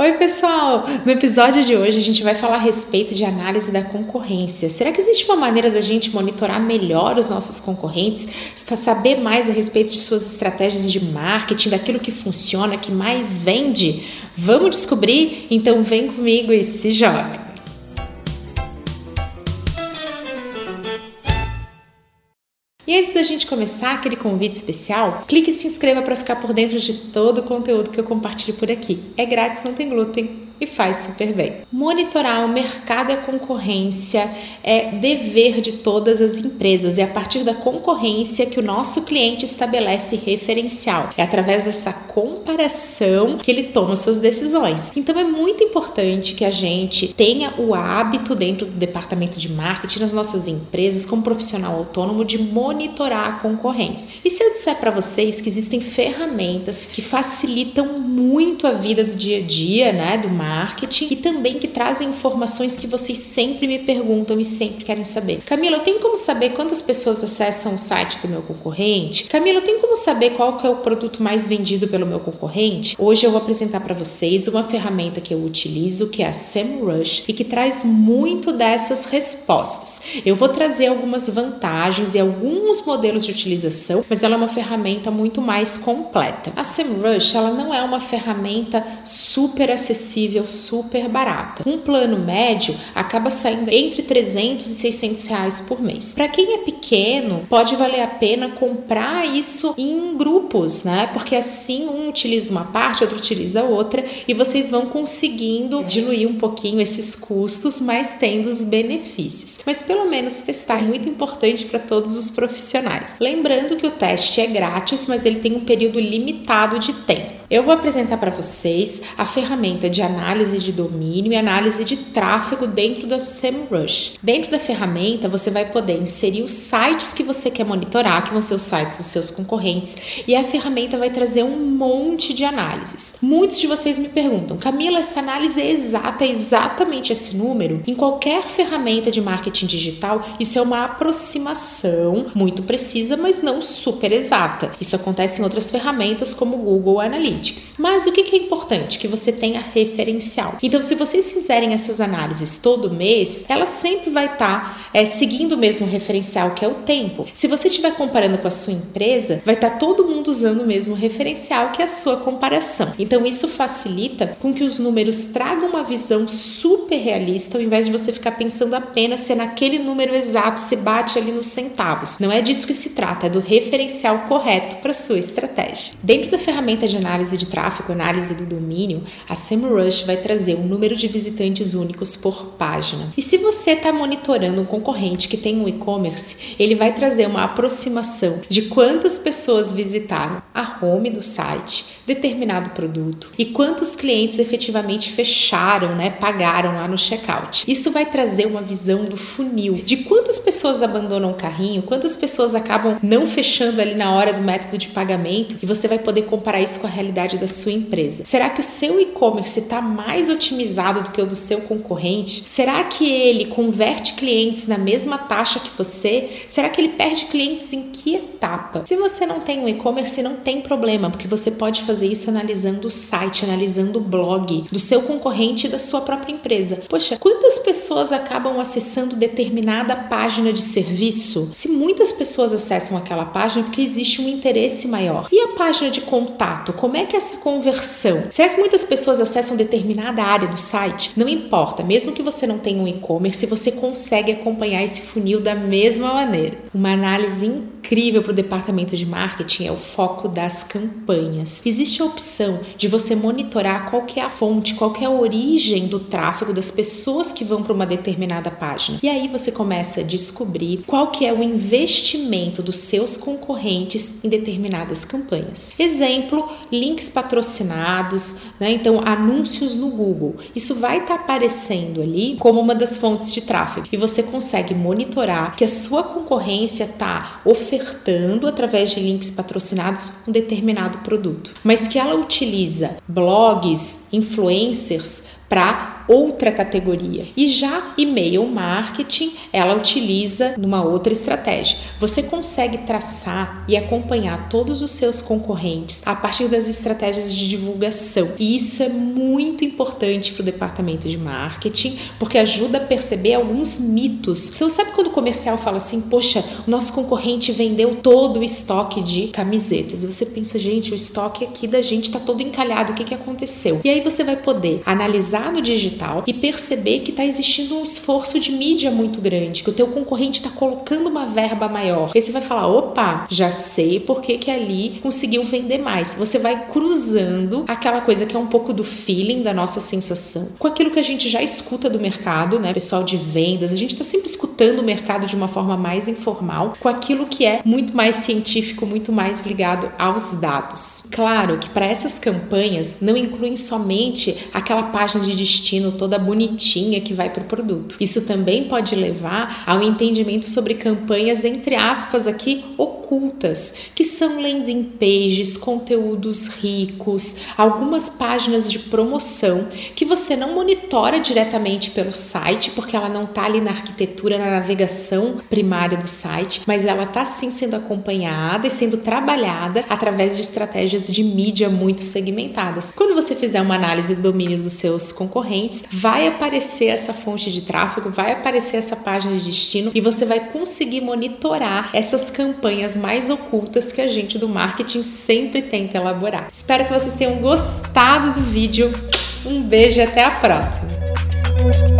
Oi, pessoal! No episódio de hoje a gente vai falar a respeito de análise da concorrência. Será que existe uma maneira da gente monitorar melhor os nossos concorrentes, para saber mais a respeito de suas estratégias de marketing, daquilo que funciona, que mais vende? Vamos descobrir? Então vem comigo e se joga! E antes da gente começar aquele convite especial, clique e se inscreva para ficar por dentro de todo o conteúdo que eu compartilho por aqui. É grátis, não tem glúten e faz super bem. Monitorar o mercado e a concorrência é dever de todas as empresas. É a partir da concorrência que o nosso cliente estabelece referencial. É através dessa comparação que ele toma suas decisões. Então é muito importante que a gente tenha o hábito dentro do departamento de marketing nas nossas empresas, como profissional autônomo, de monitorar a concorrência. E se eu disser para vocês que existem ferramentas que facilitam muito a vida do dia a dia, né, do marketing, marketing e também que trazem informações que vocês sempre me perguntam e sempre querem saber. Camila, tenho como saber quantas pessoas acessam o site do meu concorrente? Camila, tenho como saber qual que é o produto mais vendido pelo meu concorrente? Hoje eu vou apresentar para vocês uma ferramenta que eu utilizo, que é a SEMrush e que traz muito dessas respostas. Eu vou trazer algumas vantagens e alguns modelos de utilização, mas ela é uma ferramenta muito mais completa. A SEMrush, ela não é uma ferramenta super acessível super barata. Um plano médio acaba saindo entre 300 e 600 reais por mês. Para quem é pequeno, pode valer a pena comprar isso em grupos, né? Porque assim um utiliza uma parte, outro utiliza outra e vocês vão conseguindo diluir um pouquinho esses custos, mas tendo os benefícios. Mas pelo menos testar é muito importante para todos os profissionais. Lembrando que o teste é grátis, mas ele tem um período limitado de tempo. Eu vou apresentar para vocês a ferramenta de análise de domínio e análise de tráfego dentro da SEMrush. Dentro da ferramenta, você vai poder inserir os sites que você quer monitorar, que vão ser os sites dos seus concorrentes, e a ferramenta vai trazer um monte de análises. Muitos de vocês me perguntam, Camila, essa análise é exata, é exatamente esse número? Em qualquer ferramenta de marketing digital, isso é uma aproximação muito precisa, mas não super exata. Isso acontece em outras ferramentas como Google Analytics. Analytics. Mas o que é importante? Que você tenha referencial. Então, se vocês fizerem essas análises todo mês, ela sempre vai estar tá, é, seguindo o mesmo referencial que é o tempo. Se você estiver comparando com a sua empresa, vai estar tá todo mundo usando o mesmo referencial que é a sua comparação. Então, isso facilita com que os números tragam uma visão super realista, ao invés de você ficar pensando apenas se é naquele número exato se bate ali nos centavos. Não é disso que se trata, é do referencial correto para sua estratégia. Dentro da ferramenta de análise análise de tráfego, análise do domínio, a SEMrush vai trazer um número de visitantes únicos por página. E se você está monitorando um concorrente que tem um e-commerce, ele vai trazer uma aproximação de quantas pessoas visitaram a home do site, determinado produto e quantos clientes efetivamente fecharam, né, pagaram lá no checkout. Isso vai trazer uma visão do funil, de quantas pessoas abandonam o carrinho, quantas pessoas acabam não fechando ali na hora do método de pagamento e você vai poder comparar isso com a realidade da sua empresa? Será que o seu e-commerce está mais otimizado do que o do seu concorrente? Será que ele converte clientes na mesma taxa que você? Será que ele perde clientes em que etapa? Se você não tem um e-commerce, não tem problema, porque você pode fazer isso analisando o site, analisando o blog do seu concorrente e da sua própria empresa. Poxa, quantas pessoas acabam acessando determinada página de serviço? Se muitas pessoas acessam aquela página, é porque existe um interesse maior. E a página de contato, como é que é essa conversão? Será que muitas pessoas acessam determinada área do site? Não importa, mesmo que você não tenha um e-commerce, você consegue acompanhar esse funil da mesma maneira. Uma análise incrível para o departamento de marketing é o foco das campanhas. Existe a opção de você monitorar qual é a fonte, qual é a origem do tráfego das pessoas que vão para uma determinada página. E aí você começa a descobrir qual que é o investimento dos seus concorrentes em determinadas campanhas. Exemplo, links patrocinados, né? Então, anúncios no Google. Isso vai estar tá aparecendo ali como uma das fontes de tráfego e você consegue monitorar que a sua concorrência está ofertando através de links patrocinados um determinado produto, mas que ela utiliza blogs, influencers para outra categoria. E já e-mail marketing, ela utiliza numa outra estratégia. Você consegue traçar e acompanhar todos os seus concorrentes a partir das estratégias de divulgação. E isso é muito importante para o departamento de marketing, porque ajuda a perceber alguns mitos. Então, sabe quando o comercial fala assim: "Poxa, o nosso concorrente vendeu todo o estoque de camisetas". E você pensa: "Gente, o estoque aqui da gente está todo encalhado. O que que aconteceu?". E aí você vai poder analisar no digital digital e perceber que está existindo um esforço de mídia muito grande, que o teu concorrente está colocando uma verba maior. E você vai falar, opa, já sei por que, que ali conseguiu vender mais. Você vai cruzando aquela coisa que é um pouco do feeling, da nossa sensação, com aquilo que a gente já escuta do mercado, né? Pessoal de vendas, a gente está sempre escutando o mercado de uma forma mais informal, com aquilo que é muito mais científico, muito mais ligado aos dados. Claro que para essas campanhas não incluem somente aquela página de destino toda bonitinha que vai para o produto. Isso também pode levar ao entendimento sobre campanhas, entre aspas, aqui ocultas, que são landing pages, conteúdos ricos, algumas páginas de promoção que você não monitora diretamente pelo site, porque ela não está ali na arquitetura, na navegação primária do site, mas ela está sim sendo acompanhada e sendo trabalhada através de estratégias de mídia muito segmentadas. Quando você fizer uma análise do domínio dos seus concorrentes, vai aparecer essa fonte de tráfego, vai aparecer essa página de destino e você vai conseguir monitorar essas campanhas mais ocultas que a gente do marketing sempre tenta elaborar. Espero que vocês tenham gostado do vídeo. Um beijo e até a próxima!